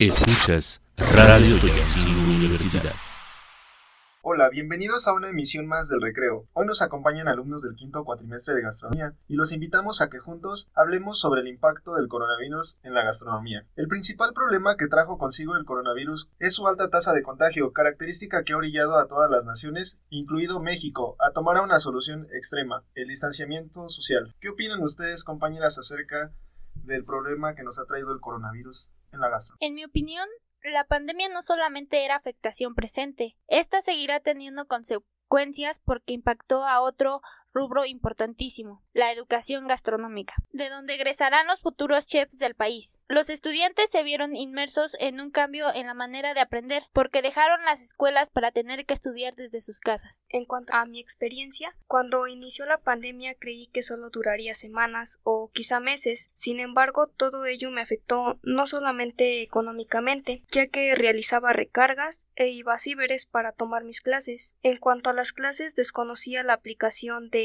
Escuchas Radio Toyancingo Universidad. Hola, bienvenidos a una emisión más del Recreo. Hoy nos acompañan alumnos del quinto cuatrimestre de gastronomía y los invitamos a que juntos hablemos sobre el impacto del coronavirus en la gastronomía. El principal problema que trajo consigo el coronavirus es su alta tasa de contagio, característica que ha orillado a todas las naciones, incluido México, a tomar una solución extrema, el distanciamiento social. ¿Qué opinan ustedes, compañeras, acerca del problema que nos ha traído el coronavirus en mi opinión, la pandemia no solamente era afectación presente, esta seguirá teniendo consecuencias porque impactó a otro rubro importantísimo, la educación gastronómica, de donde egresarán los futuros chefs del país. Los estudiantes se vieron inmersos en un cambio en la manera de aprender, porque dejaron las escuelas para tener que estudiar desde sus casas. En cuanto a mi experiencia, cuando inició la pandemia creí que solo duraría semanas o quizá meses, sin embargo todo ello me afectó no solamente económicamente, ya que realizaba recargas e iba a ciberes para tomar mis clases. En cuanto a las clases desconocía la aplicación de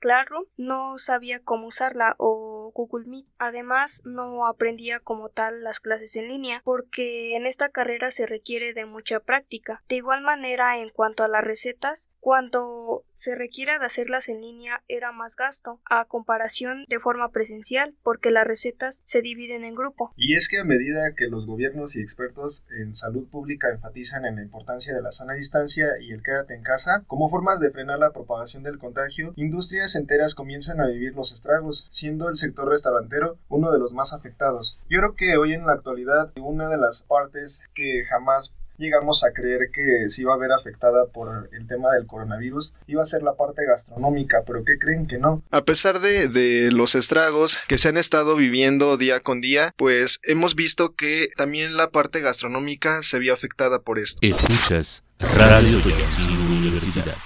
Classroom, no sabía cómo usarla o Google Meet. Además, no aprendía como tal las clases en línea porque en esta carrera se requiere de mucha práctica. De igual manera, en cuanto a las recetas, cuando se requiere de hacerlas en línea era más gasto a comparación de forma presencial porque las recetas se dividen en grupo. Y es que a medida que los gobiernos y expertos en salud pública enfatizan en la importancia de la sana distancia y el quédate en casa como formas de frenar la propagación del contagio, industrias enteras comienzan a vivir los estragos, siendo el sector restaurantero uno de los más afectados. Yo creo que hoy en la actualidad una de las partes que jamás llegamos a creer que se iba a ver afectada por el tema del coronavirus iba a ser la parte gastronómica, pero ¿qué creen que no? A pesar de, de, los estragos que se han estado viviendo día con día, pues hemos visto que también la parte gastronómica se vio afectada por esto. Escuchas Radio Universidad.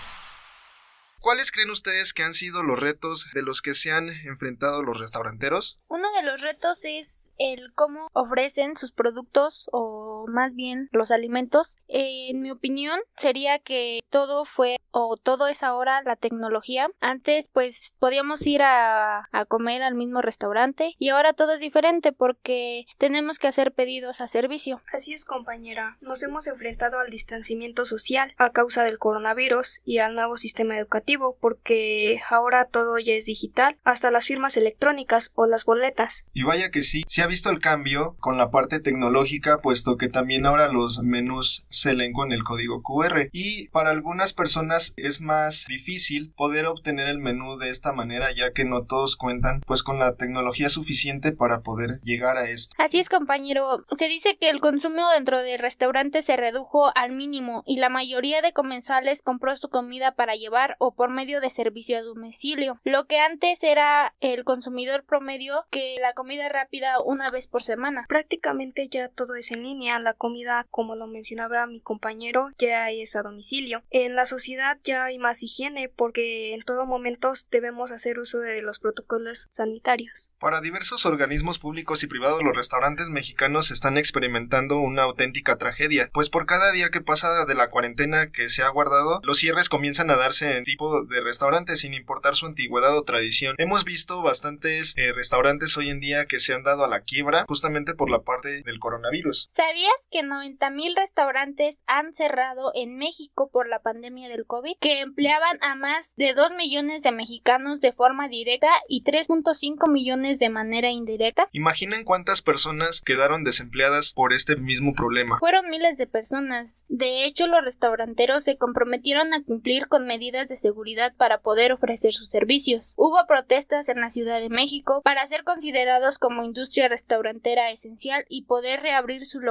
¿Cuáles creen ustedes que han sido los retos de los que se han enfrentado los restauranteros? Uno de los retos es el cómo ofrecen sus productos o más bien los alimentos. En mi opinión sería que todo fue o todo es ahora la tecnología. Antes pues podíamos ir a, a comer al mismo restaurante y ahora todo es diferente porque tenemos que hacer pedidos a servicio. Así es compañera, nos hemos enfrentado al distanciamiento social a causa del coronavirus y al nuevo sistema educativo porque ahora todo ya es digital, hasta las firmas electrónicas o las boletas. Y vaya que sí, se ha visto el cambio con la parte tecnológica, puesto que también ahora los menús se leen con el código QR y para algunas personas es más difícil poder obtener el menú de esta manera ya que no todos cuentan pues con la tecnología suficiente para poder llegar a esto. Así es compañero, se dice que el consumo dentro del restaurante se redujo al mínimo y la mayoría de comensales compró su comida para llevar o por medio de servicio a domicilio, lo que antes era el consumidor promedio que la comida rápida una vez por semana. Prácticamente ya todo es en línea, la comida, como lo mencionaba mi compañero, ya es a domicilio. En la sociedad ya hay más higiene porque en todo momento debemos hacer uso de los protocolos sanitarios. Para diversos organismos públicos y privados los restaurantes mexicanos están experimentando una auténtica tragedia, pues por cada día que pasa de la cuarentena que se ha guardado, los cierres comienzan a darse en tipo de restaurantes sin importar su antigüedad o tradición. Hemos visto bastantes eh, restaurantes hoy en día que se han dado a la quiebra justamente por la parte del coronavirus. ¿Sabías que 90 mil restaurantes han cerrado en México por la pandemia del COVID? Que empleaban a más de 2 millones de mexicanos de forma directa y 3.5 millones de manera indirecta. Imaginen cuántas personas quedaron desempleadas por este mismo problema. Fueron miles de personas. De hecho, los restauranteros se comprometieron a cumplir con medidas de seguridad para poder ofrecer sus servicios. Hubo protestas en la Ciudad de México para ser considerados como industria restaurantera esencial y poder reabrir sus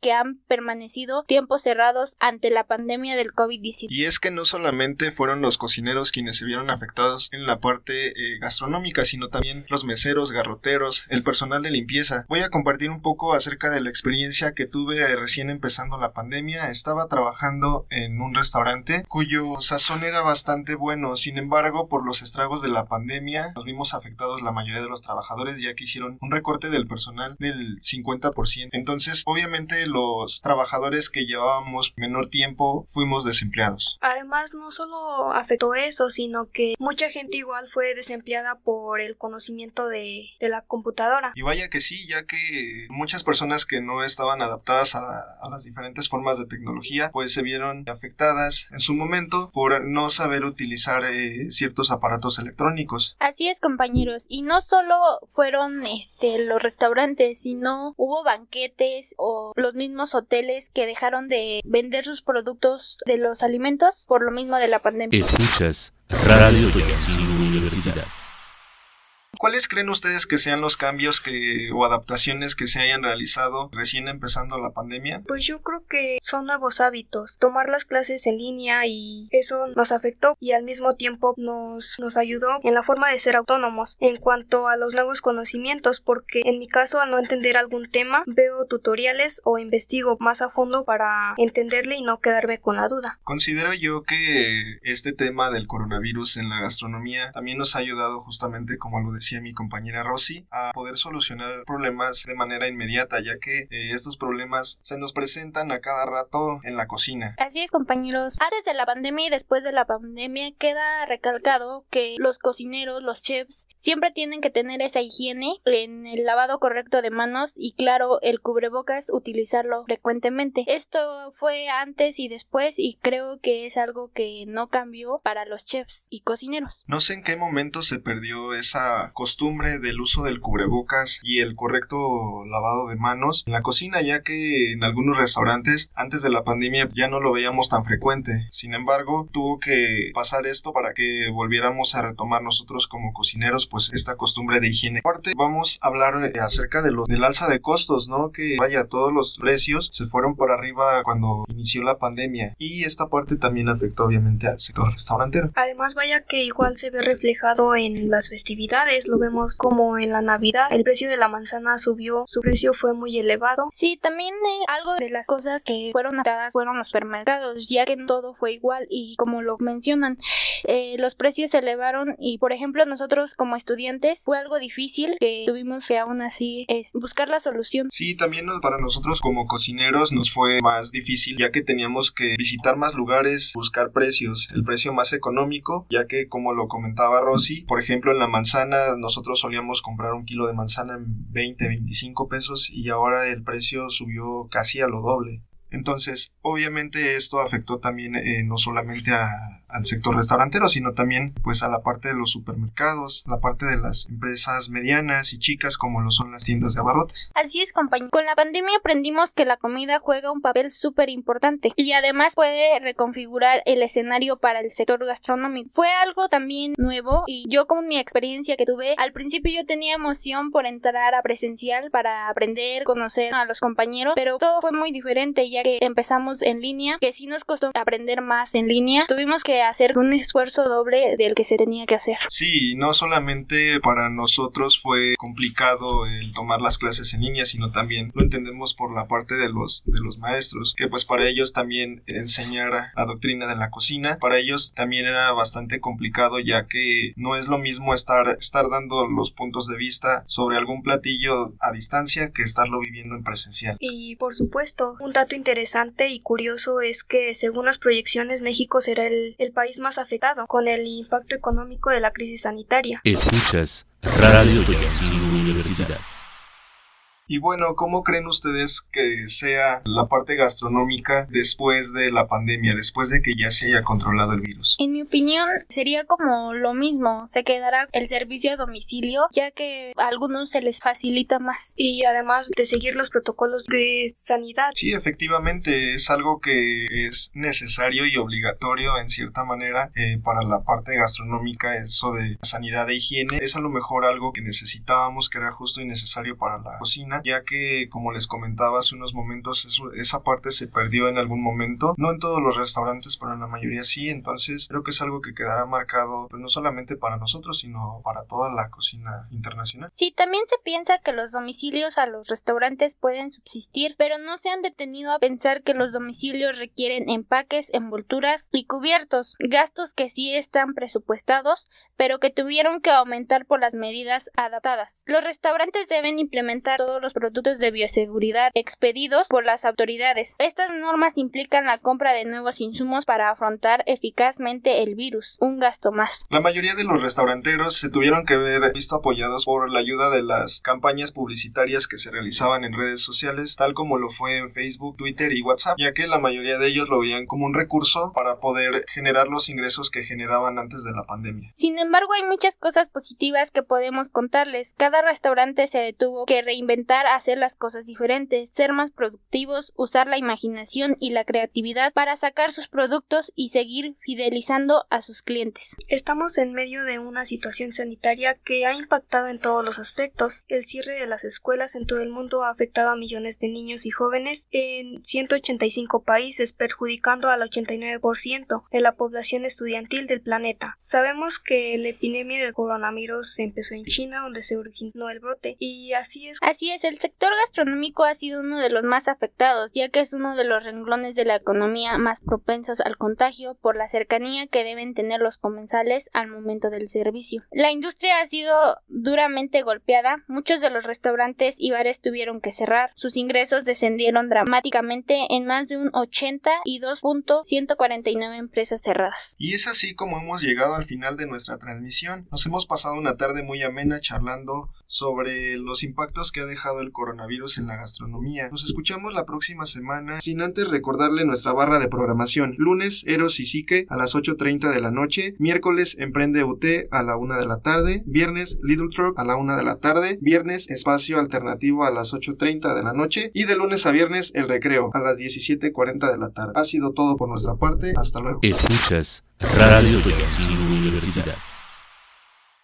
que han permanecido tiempos cerrados ante la pandemia del COVID-19. Y es que no solamente fueron los cocineros quienes se vieron afectados en la parte eh, gastronómica, sino también los meseros, garroteros, el personal de limpieza. Voy a compartir un poco acerca de la experiencia que tuve eh, recién empezando la pandemia. Estaba trabajando en un restaurante cuyo sazón era bastante bueno. Sin embargo, por los estragos de la pandemia, nos vimos afectados la mayoría de los trabajadores ya que hicieron un recorte del personal del 50%. Entonces, obviamente los trabajadores que llevábamos menor tiempo fuimos desempleados. Además, no solo afectó eso, sino que mucha gente igual fue desempleada por el conocimiento de, de la computadora. Y vaya que sí, ya que muchas personas que no estaban adaptadas a, a las diferentes formas de tecnología, pues se vieron afectadas en su momento por no saber utilizar eh, ciertos aparatos electrónicos. Así es, compañeros, y no solo fueron este los restaurantes, sino hubo banquetes o los mismos hoteles que dejaron de vender sus productos de los alimentos por lo mismo de la pandemia. Escuchas Radio Universidad. ¿Cuáles creen ustedes que sean los cambios que o adaptaciones que se hayan realizado recién empezando la pandemia? Pues yo creo que son nuevos hábitos. Tomar las clases en línea y eso nos afectó y al mismo tiempo nos, nos ayudó en la forma de ser autónomos en cuanto a los nuevos conocimientos porque en mi caso al no entender algún tema veo tutoriales o investigo más a fondo para entenderle y no quedarme con la duda. Considero yo que este tema del coronavirus en la gastronomía también nos ha ayudado justamente como lo decía decía mi compañera Rosy, a poder solucionar problemas de manera inmediata, ya que eh, estos problemas se nos presentan a cada rato en la cocina. Así es, compañeros. Antes de la pandemia y después de la pandemia queda recalcado que los cocineros, los chefs, siempre tienen que tener esa higiene en el lavado correcto de manos y claro, el cubrebocas utilizarlo frecuentemente. Esto fue antes y después y creo que es algo que no cambió para los chefs y cocineros. No sé en qué momento se perdió esa costumbre del uso del cubrebocas y el correcto lavado de manos en la cocina, ya que en algunos restaurantes antes de la pandemia ya no lo veíamos tan frecuente. Sin embargo, tuvo que pasar esto para que volviéramos a retomar nosotros como cocineros pues esta costumbre de higiene. Aparte, vamos a hablar acerca de lo, del alza de costos, ¿no? Que vaya, todos los precios se fueron por arriba cuando inició la pandemia y esta parte también afectó obviamente al sector restaurantero. Además, vaya que igual se ve reflejado en las festividades lo vemos como en la Navidad el precio de la manzana subió, su precio fue muy elevado. Sí, también eh, algo de las cosas que fueron atadas fueron los supermercados, ya que todo fue igual y como lo mencionan, eh, los precios se elevaron y por ejemplo nosotros como estudiantes fue algo difícil que tuvimos que aún así es buscar la solución. Sí, también para nosotros como cocineros nos fue más difícil ya que teníamos que visitar más lugares, buscar precios, el precio más económico, ya que como lo comentaba Rosy, por ejemplo en la manzana nosotros solíamos comprar un kilo de manzana en 20, 25 pesos y ahora el precio subió casi a lo doble. Entonces, obviamente esto afectó también eh, no solamente al sector restaurantero, sino también pues a la parte de los supermercados, la parte de las empresas medianas y chicas como lo son las tiendas de abarrotes. Así es, compañero. Con la pandemia aprendimos que la comida juega un papel súper importante y además puede reconfigurar el escenario para el sector gastronómico. Fue algo también nuevo y yo con mi experiencia que tuve, al principio yo tenía emoción por entrar a presencial para aprender, conocer a los compañeros, pero todo fue muy diferente y que empezamos en línea, que sí nos costó aprender más en línea, tuvimos que hacer un esfuerzo doble del que se tenía que hacer. Sí, no solamente para nosotros fue complicado el tomar las clases en línea, sino también lo entendemos por la parte de los, de los maestros, que pues para ellos también enseñar la doctrina de la cocina, para ellos también era bastante complicado ya que no es lo mismo estar, estar dando los puntos de vista sobre algún platillo a distancia que estarlo viviendo en presencial. Y por supuesto, un dato interesante interesante y curioso es que, según las proyecciones, México será el, país más afectado con el impacto económico de la crisis sanitaria. Escuchas Radio Universidad. Y bueno, ¿cómo creen ustedes que sea la parte gastronómica después de la pandemia, después de que ya se haya controlado el virus? En mi opinión, sería como lo mismo, se quedará el servicio a domicilio, ya que a algunos se les facilita más. Y además de seguir los protocolos de sanidad. Sí, efectivamente, es algo que es necesario y obligatorio en cierta manera eh, para la parte gastronómica, eso de sanidad e higiene. Es a lo mejor algo que necesitábamos, que era justo y necesario para la cocina ya que, como les comentaba hace unos momentos, esa parte se perdió en algún momento. No en todos los restaurantes, pero en la mayoría sí. Entonces, creo que es algo que quedará marcado, pues, no solamente para nosotros, sino para toda la cocina internacional. Sí, también se piensa que los domicilios a los restaurantes pueden subsistir, pero no se han detenido a pensar que los domicilios requieren empaques, envolturas y cubiertos, gastos que sí están presupuestados, pero que tuvieron que aumentar por las medidas adaptadas. Los restaurantes deben implementar todos los los productos de bioseguridad expedidos por las autoridades. Estas normas implican la compra de nuevos insumos para afrontar eficazmente el virus, un gasto más. La mayoría de los restauranteros se tuvieron que ver visto apoyados por la ayuda de las campañas publicitarias que se realizaban en redes sociales, tal como lo fue en Facebook, Twitter y WhatsApp, ya que la mayoría de ellos lo veían como un recurso para poder generar los ingresos que generaban antes de la pandemia. Sin embargo, hay muchas cosas positivas que podemos contarles. Cada restaurante se detuvo que reinventar, hacer las cosas diferentes, ser más productivos, usar la imaginación y la creatividad para sacar sus productos y seguir fidelizando a sus clientes. Estamos en medio de una situación sanitaria que ha impactado en todos los aspectos. El cierre de las escuelas en todo el mundo ha afectado a millones de niños y jóvenes en 185 países, perjudicando al 89% de la población estudiantil del planeta. Sabemos que la epidemia del coronavirus empezó en China, donde se originó el brote, y así es. Así es, el sector gastronómico ha sido uno de los más afectados, ya que es uno de los renglones de la economía más propensos al contagio por la cercanía que deben tener los comensales al momento del servicio. La industria ha sido duramente golpeada, muchos de los restaurantes y bares tuvieron que cerrar, sus ingresos descendieron dramáticamente en más de un 80 y 2.149 empresas cerradas. Y es así como hemos llegado al final de nuestra transmisión. Nos hemos pasado una tarde muy amena charlando sobre los impactos que ha dejado el coronavirus en la gastronomía. Nos escuchamos la próxima semana, sin antes recordarle nuestra barra de programación. Lunes, Eros y Psique a las 8.30 de la noche, miércoles, Emprende UT a la 1 de la tarde, viernes, Little Truck a la 1 de la tarde, viernes, Espacio Alternativo a las 8.30 de la noche y de lunes a viernes, El Recreo a las 17.40 de la tarde. Ha sido todo por nuestra parte, hasta luego. Escuchas Radio Universidad.